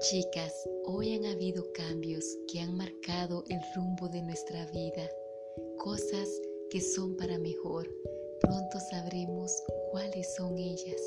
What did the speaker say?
Chicas, hoy han habido cambios que han marcado el rumbo de nuestra vida, cosas que son para mejor. Pronto sabremos cuáles son ellas.